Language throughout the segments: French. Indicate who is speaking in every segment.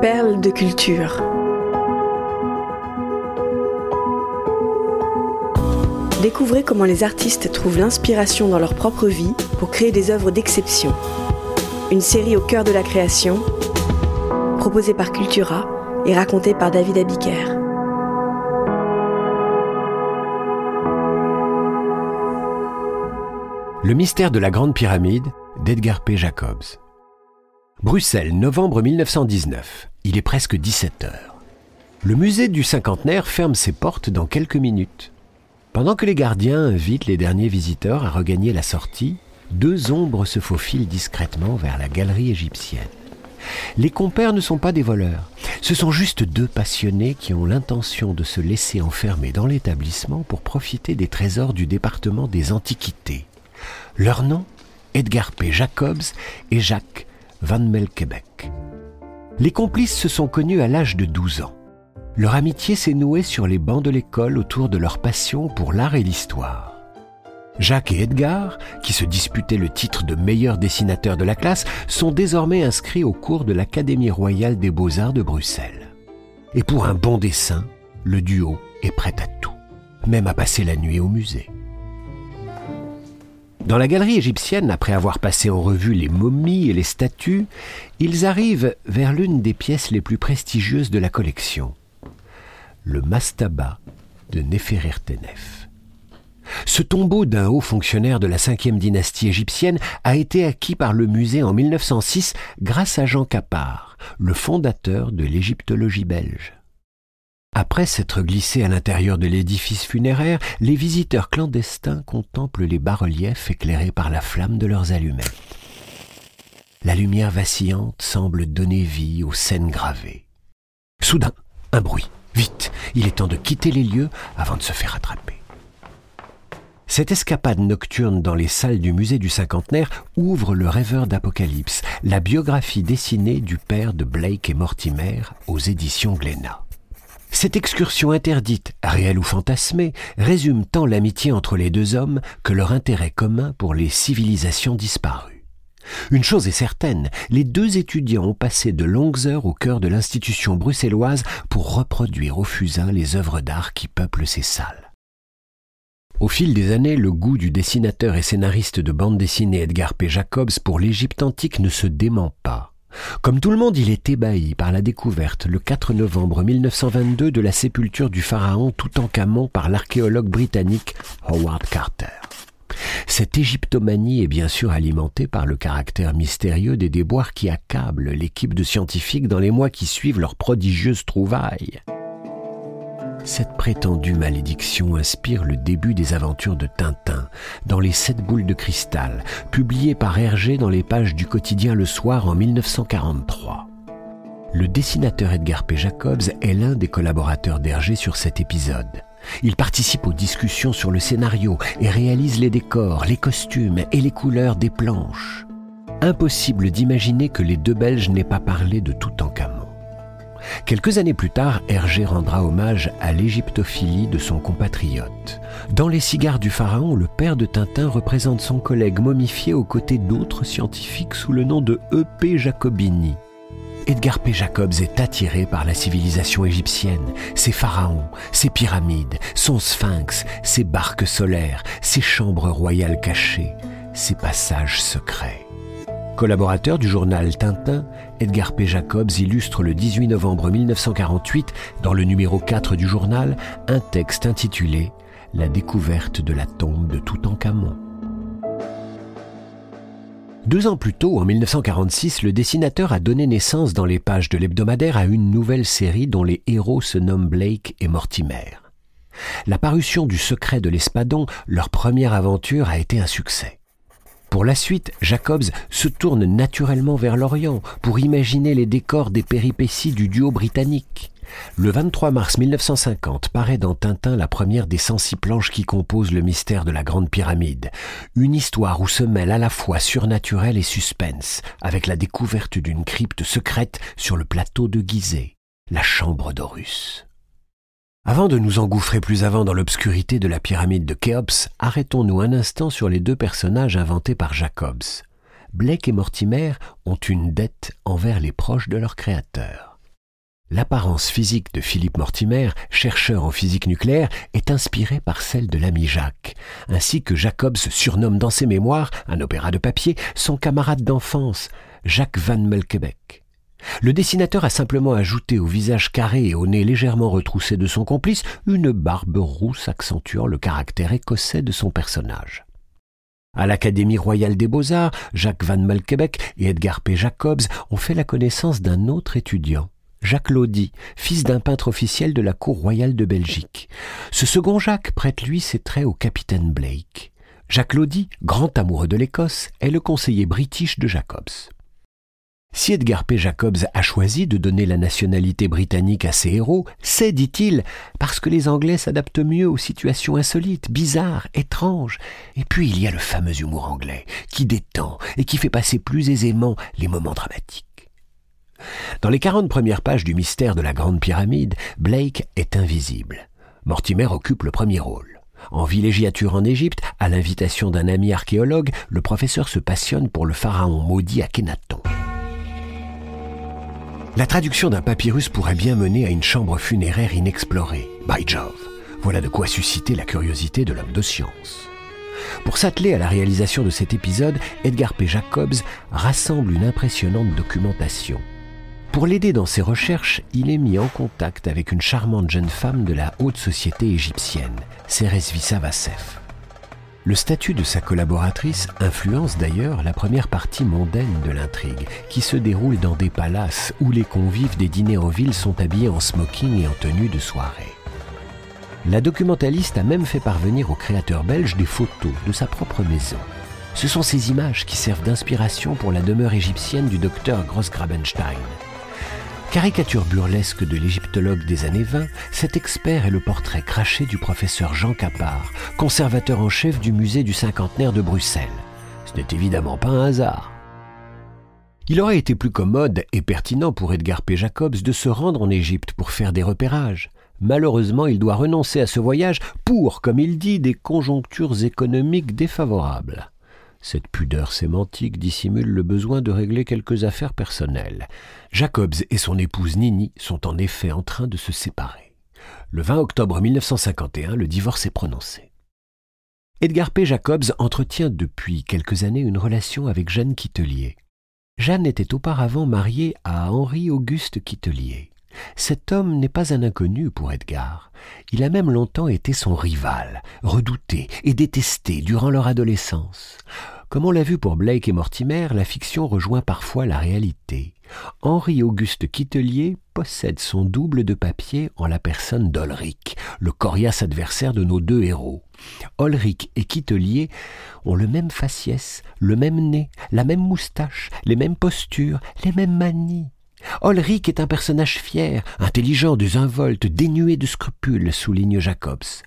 Speaker 1: Perles de culture. Découvrez comment les artistes trouvent l'inspiration dans leur propre vie pour créer des œuvres d'exception. Une série au cœur de la création, proposée par Cultura et racontée par David Abiker.
Speaker 2: Le mystère de la Grande Pyramide d'Edgar P. Jacobs. Bruxelles, novembre 1919. Il est presque 17 heures. Le musée du cinquantenaire ferme ses portes dans quelques minutes. Pendant que les gardiens invitent les derniers visiteurs à regagner la sortie, deux ombres se faufilent discrètement vers la galerie égyptienne. Les compères ne sont pas des voleurs, ce sont juste deux passionnés qui ont l'intention de se laisser enfermer dans l'établissement pour profiter des trésors du département des antiquités. Leur nom Edgar P. Jacobs et Jacques Van Melkebeck. Les complices se sont connus à l'âge de 12 ans. Leur amitié s'est nouée sur les bancs de l'école autour de leur passion pour l'art et l'histoire. Jacques et Edgar, qui se disputaient le titre de meilleur dessinateur de la classe, sont désormais inscrits au cours de l'Académie royale des beaux-arts de Bruxelles. Et pour un bon dessin, le duo est prêt à tout, même à passer la nuit au musée. Dans la galerie égyptienne, après avoir passé en revue les momies et les statues, ils arrivent vers l'une des pièces les plus prestigieuses de la collection, le mastaba de Neferertenef. Ce tombeau d'un haut fonctionnaire de la cinquième dynastie égyptienne a été acquis par le musée en 1906 grâce à Jean Capard, le fondateur de l'égyptologie belge. Après s'être glissés à l'intérieur de l'édifice funéraire, les visiteurs clandestins contemplent les bas-reliefs éclairés par la flamme de leurs allumettes. La lumière vacillante semble donner vie aux scènes gravées. Soudain, un bruit. Vite, il est temps de quitter les lieux avant de se faire attraper. Cette escapade nocturne dans les salles du musée du cinquantenaire ouvre Le rêveur d'Apocalypse, la biographie dessinée du père de Blake et Mortimer aux éditions Glénat. Cette excursion interdite, réelle ou fantasmée, résume tant l'amitié entre les deux hommes que leur intérêt commun pour les civilisations disparues. Une chose est certaine, les deux étudiants ont passé de longues heures au cœur de l'institution bruxelloise pour reproduire au fusain les œuvres d'art qui peuplent ces salles. Au fil des années, le goût du dessinateur et scénariste de bande dessinée Edgar P. Jacobs pour l'Égypte antique ne se dément pas. Comme tout le monde, il est ébahi par la découverte le 4 novembre 1922 de la sépulture du pharaon Toutankhamon par l'archéologue britannique Howard Carter. Cette égyptomanie est bien sûr alimentée par le caractère mystérieux des déboires qui accablent l'équipe de scientifiques dans les mois qui suivent leurs prodigieuses trouvailles. Cette prétendue malédiction inspire le début des aventures de Tintin dans Les Sept boules de cristal, publié par Hergé dans les pages du quotidien Le Soir en 1943. Le dessinateur Edgar P. Jacobs est l'un des collaborateurs d'Hergé sur cet épisode. Il participe aux discussions sur le scénario et réalise les décors, les costumes et les couleurs des planches. Impossible d'imaginer que les deux Belges n'aient pas parlé de tout Toutankhamon. Quelques années plus tard, Hergé rendra hommage à l'égyptophilie de son compatriote. Dans Les cigares du pharaon, le père de Tintin représente son collègue momifié aux côtés d'autres scientifiques sous le nom de E.P. Jacobini. Edgar P. Jacobs est attiré par la civilisation égyptienne, ses pharaons, ses pyramides, son sphinx, ses barques solaires, ses chambres royales cachées, ses passages secrets. Collaborateur du journal Tintin, Edgar P. Jacobs illustre le 18 novembre 1948, dans le numéro 4 du journal, un texte intitulé La découverte de la tombe de Toutankhamon. Deux ans plus tôt, en 1946, le dessinateur a donné naissance dans les pages de l'hebdomadaire à une nouvelle série dont les héros se nomment Blake et Mortimer. La parution du Secret de l'Espadon, leur première aventure, a été un succès. Pour la suite, Jacobs se tourne naturellement vers l'Orient pour imaginer les décors des péripéties du duo britannique. Le 23 mars 1950 paraît dans Tintin la première des 106 planches qui composent le mystère de la Grande Pyramide. Une histoire où se mêle à la fois surnaturel et suspense, avec la découverte d'une crypte secrète sur le plateau de Gizeh, la chambre d'Horus. Avant de nous engouffrer plus avant dans l'obscurité de la pyramide de Khéops, arrêtons-nous un instant sur les deux personnages inventés par Jacobs. Blake et Mortimer ont une dette envers les proches de leur créateur. L'apparence physique de Philippe Mortimer, chercheur en physique nucléaire, est inspirée par celle de l'ami Jacques, ainsi que Jacobs surnomme dans ses mémoires, un opéra de papier, son camarade d'enfance, Jacques Van Melkebeck. Le dessinateur a simplement ajouté au visage carré et au nez légèrement retroussé de son complice une barbe rousse accentuant le caractère écossais de son personnage. À l'Académie royale des beaux-arts, Jacques Van Melkebeck et Edgar P. Jacobs ont fait la connaissance d'un autre étudiant, Jacques Lodi, fils d'un peintre officiel de la cour royale de Belgique. Ce second Jacques prête lui ses traits au capitaine Blake. Jacques Lodi, grand amoureux de l'Écosse, est le conseiller british de Jacobs. Si Edgar P. Jacobs a choisi de donner la nationalité britannique à ses héros, c'est, dit-il, parce que les Anglais s'adaptent mieux aux situations insolites, bizarres, étranges. Et puis il y a le fameux humour anglais, qui détend et qui fait passer plus aisément les moments dramatiques. Dans les quarante premières pages du mystère de la Grande Pyramide, Blake est invisible. Mortimer occupe le premier rôle. En villégiature en Égypte, à l'invitation d'un ami archéologue, le professeur se passionne pour le pharaon maudit Akhenaton. La traduction d'un papyrus pourrait bien mener à une chambre funéraire inexplorée. By Jove, voilà de quoi susciter la curiosité de l'homme de science. Pour s'atteler à la réalisation de cet épisode, Edgar P. Jacobs rassemble une impressionnante documentation. Pour l'aider dans ses recherches, il est mis en contact avec une charmante jeune femme de la haute société égyptienne, Vassef. Le statut de sa collaboratrice influence d'ailleurs la première partie mondaine de l'intrigue, qui se déroule dans des palaces où les convives des dîners en ville sont habillés en smoking et en tenue de soirée. La documentaliste a même fait parvenir au créateur belge des photos de sa propre maison. Ce sont ces images qui servent d'inspiration pour la demeure égyptienne du docteur Grossgrabenstein. Caricature burlesque de l'égyptologue des années 20, cet expert est le portrait craché du professeur Jean Capard, conservateur en chef du musée du cinquantenaire de Bruxelles. Ce n'est évidemment pas un hasard. Il aurait été plus commode et pertinent pour Edgar P. Jacobs de se rendre en Égypte pour faire des repérages. Malheureusement, il doit renoncer à ce voyage pour, comme il dit, des conjonctures économiques défavorables. Cette pudeur sémantique dissimule le besoin de régler quelques affaires personnelles. Jacobs et son épouse Nini sont en effet en train de se séparer. Le 20 octobre 1951, le divorce est prononcé. Edgar P. Jacobs entretient depuis quelques années une relation avec Jeanne Quitelier. Jeanne était auparavant mariée à Henri-Auguste Quitelier. Cet homme n'est pas un inconnu pour Edgar. Il a même longtemps été son rival, redouté et détesté durant leur adolescence. Comme on l'a vu pour Blake et Mortimer, la fiction rejoint parfois la réalité. Henri-Auguste Quitelier possède son double de papier en la personne d'Olric, le coriace adversaire de nos deux héros. Olric et Quitelier ont le même faciès, le même nez, la même moustache, les mêmes postures, les mêmes manies. Olric est un personnage fier, intelligent, désinvolte, dénué de scrupules, souligne Jacobs.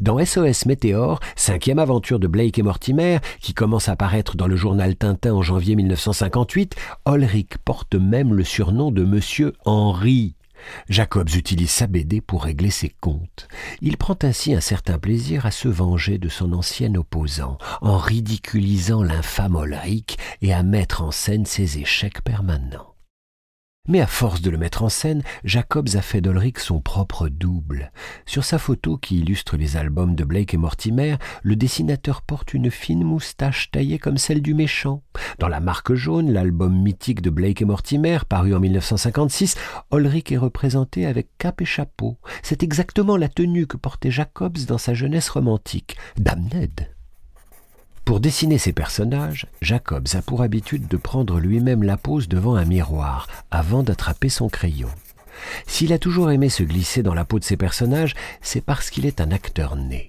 Speaker 2: Dans SOS Météor, cinquième aventure de Blake et Mortimer, qui commence à paraître dans le journal Tintin en janvier 1958, Olric porte même le surnom de Monsieur Henri. Jacobs utilise sa BD pour régler ses comptes. Il prend ainsi un certain plaisir à se venger de son ancien opposant, en ridiculisant l'infâme Olric et à mettre en scène ses échecs permanents. Mais à force de le mettre en scène, Jacobs a fait d'Olric son propre double. Sur sa photo qui illustre les albums de Blake et Mortimer, le dessinateur porte une fine moustache taillée comme celle du méchant. Dans La Marque jaune, l'album mythique de Blake et Mortimer, paru en 1956, Ulrich est représenté avec cap et chapeau. C'est exactement la tenue que portait Jacobs dans sa jeunesse romantique. Damned pour dessiner ses personnages, Jacobs a pour habitude de prendre lui-même la pose devant un miroir avant d'attraper son crayon. S'il a toujours aimé se glisser dans la peau de ses personnages, c'est parce qu'il est un acteur né.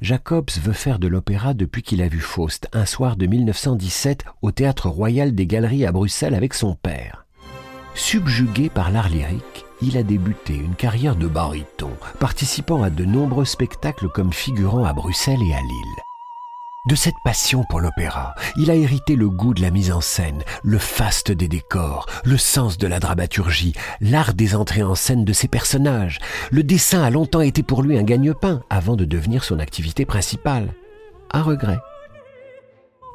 Speaker 2: Jacobs veut faire de l'opéra depuis qu'il a vu Faust un soir de 1917 au Théâtre Royal des Galeries à Bruxelles avec son père. Subjugué par l'art lyrique, il a débuté une carrière de baryton, participant à de nombreux spectacles comme figurant à Bruxelles et à Lille. De cette passion pour l'opéra, il a hérité le goût de la mise en scène, le faste des décors, le sens de la dramaturgie, l'art des entrées en scène de ses personnages. Le dessin a longtemps été pour lui un gagne-pain avant de devenir son activité principale. Un regret.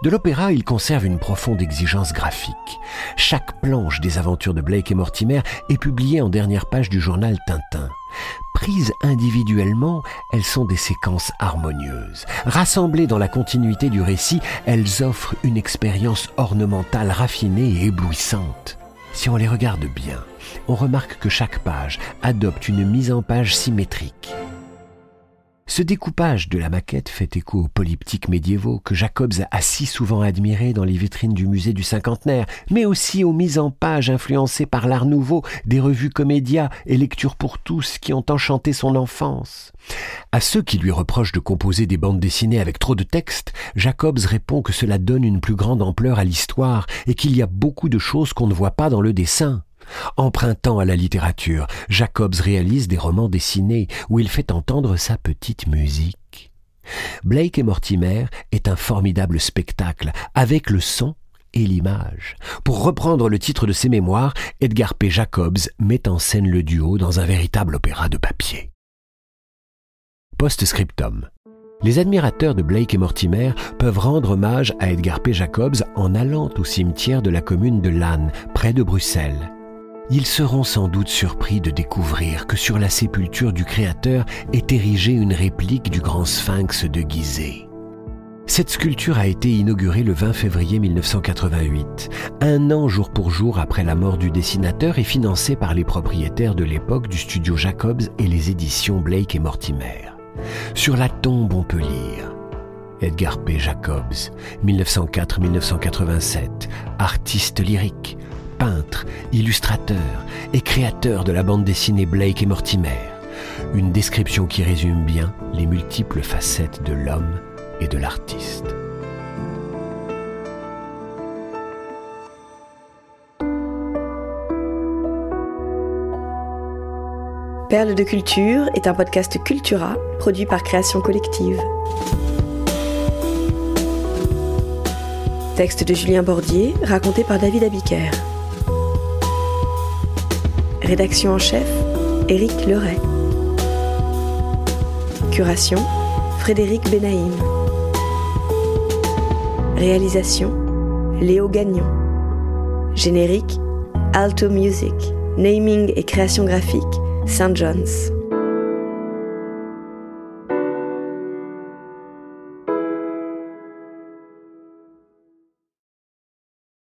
Speaker 2: De l'opéra, il conserve une profonde exigence graphique. Chaque planche des aventures de Blake et Mortimer est publiée en dernière page du journal Tintin. Prises individuellement, elles sont des séquences harmonieuses. Rassemblées dans la continuité du récit, elles offrent une expérience ornementale raffinée et éblouissante. Si on les regarde bien, on remarque que chaque page adopte une mise en page symétrique. Ce découpage de la maquette fait écho aux polyptyques médiévaux que Jacobs a si souvent admirés dans les vitrines du musée du cinquantenaire, mais aussi aux mises en page influencées par l'art nouveau des revues Comédia et Lecture pour tous qui ont enchanté son enfance. À ceux qui lui reprochent de composer des bandes dessinées avec trop de texte, Jacobs répond que cela donne une plus grande ampleur à l'histoire et qu'il y a beaucoup de choses qu'on ne voit pas dans le dessin. Empruntant à la littérature, Jacobs réalise des romans dessinés où il fait entendre sa petite musique. Blake et Mortimer est un formidable spectacle avec le son et l'image. Pour reprendre le titre de ses mémoires, Edgar P. Jacobs met en scène le duo dans un véritable opéra de papier. Post-scriptum. Les admirateurs de Blake et Mortimer peuvent rendre hommage à Edgar P. Jacobs en allant au cimetière de la commune de Lannes, près de Bruxelles ils seront sans doute surpris de découvrir que sur la sépulture du Créateur est érigée une réplique du grand sphinx de Gizeh. Cette sculpture a été inaugurée le 20 février 1988, un an jour pour jour après la mort du dessinateur et financée par les propriétaires de l'époque du studio Jacobs et les éditions Blake et Mortimer. Sur la tombe, on peut lire Edgar P. Jacobs, 1904-1987, artiste lyrique, peintre, illustrateur et créateur de la bande dessinée Blake et Mortimer. Une description qui résume bien les multiples facettes de l'homme et de l'artiste.
Speaker 1: Perle de culture est un podcast Cultura produit par Création Collective. Texte de Julien Bordier, raconté par David Abiker. Rédaction en chef, Éric Leray. Curation, Frédéric Benaïm. Réalisation, Léo Gagnon. Générique, Alto Music. Naming et création graphique, St. John's.